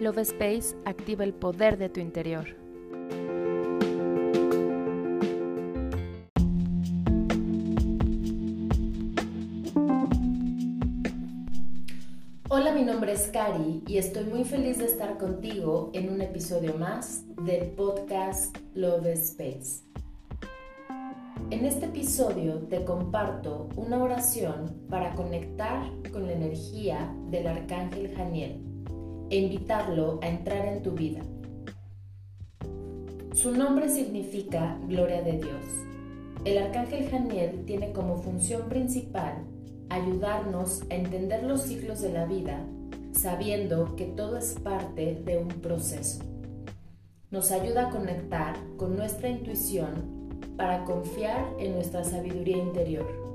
Love Space activa el poder de tu interior. Hola, mi nombre es Cari y estoy muy feliz de estar contigo en un episodio más del podcast Love Space. En este episodio te comparto una oración para conectar con la energía del arcángel Janiel e invitarlo a entrar en tu vida. Su nombre significa gloria de Dios. El arcángel Janiel tiene como función principal ayudarnos a entender los ciclos de la vida, sabiendo que todo es parte de un proceso. Nos ayuda a conectar con nuestra intuición para confiar en nuestra sabiduría interior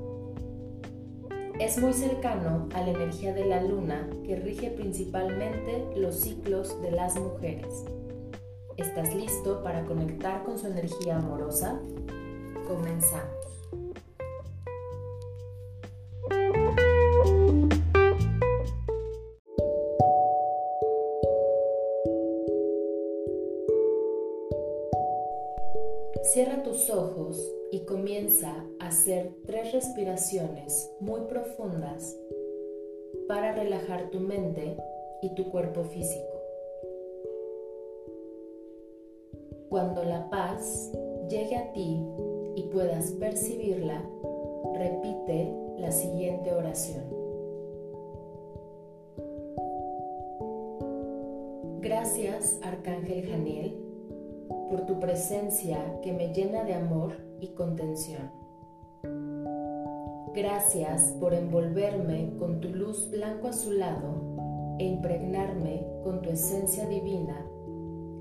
es muy cercano a la energía de la luna que rige principalmente los ciclos de las mujeres. ¿Estás listo para conectar con su energía amorosa? Comenzamos. Cierra tus ojos y comienza a hacer tres respiraciones muy profundas para relajar tu mente y tu cuerpo físico. Cuando la paz llegue a ti y puedas percibirla, repite la siguiente oración. Gracias, Arcángel Janiel, por tu presencia que me llena de amor y contención. Gracias por envolverme con tu luz blanco azulado e impregnarme con tu esencia divina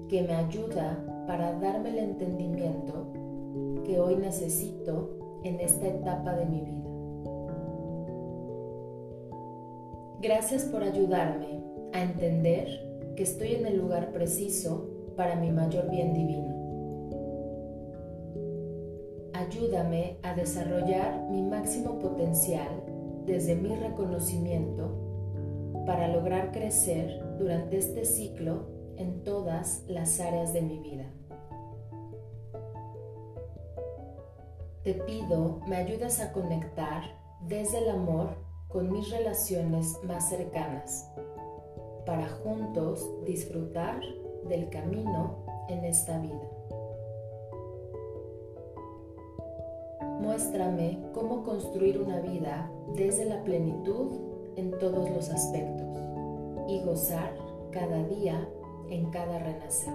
que me ayuda para darme el entendimiento que hoy necesito en esta etapa de mi vida. Gracias por ayudarme a entender que estoy en el lugar preciso para mi mayor bien divino. Ayúdame a desarrollar mi máximo potencial desde mi reconocimiento para lograr crecer durante este ciclo en todas las áreas de mi vida. Te pido me ayudes a conectar desde el amor con mis relaciones más cercanas para juntos disfrutar del camino en esta vida. Muéstrame cómo construir una vida desde la plenitud en todos los aspectos y gozar cada día en cada renacer.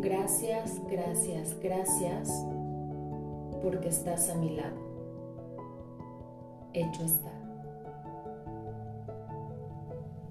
Gracias, gracias, gracias porque estás a mi lado. Hecho está.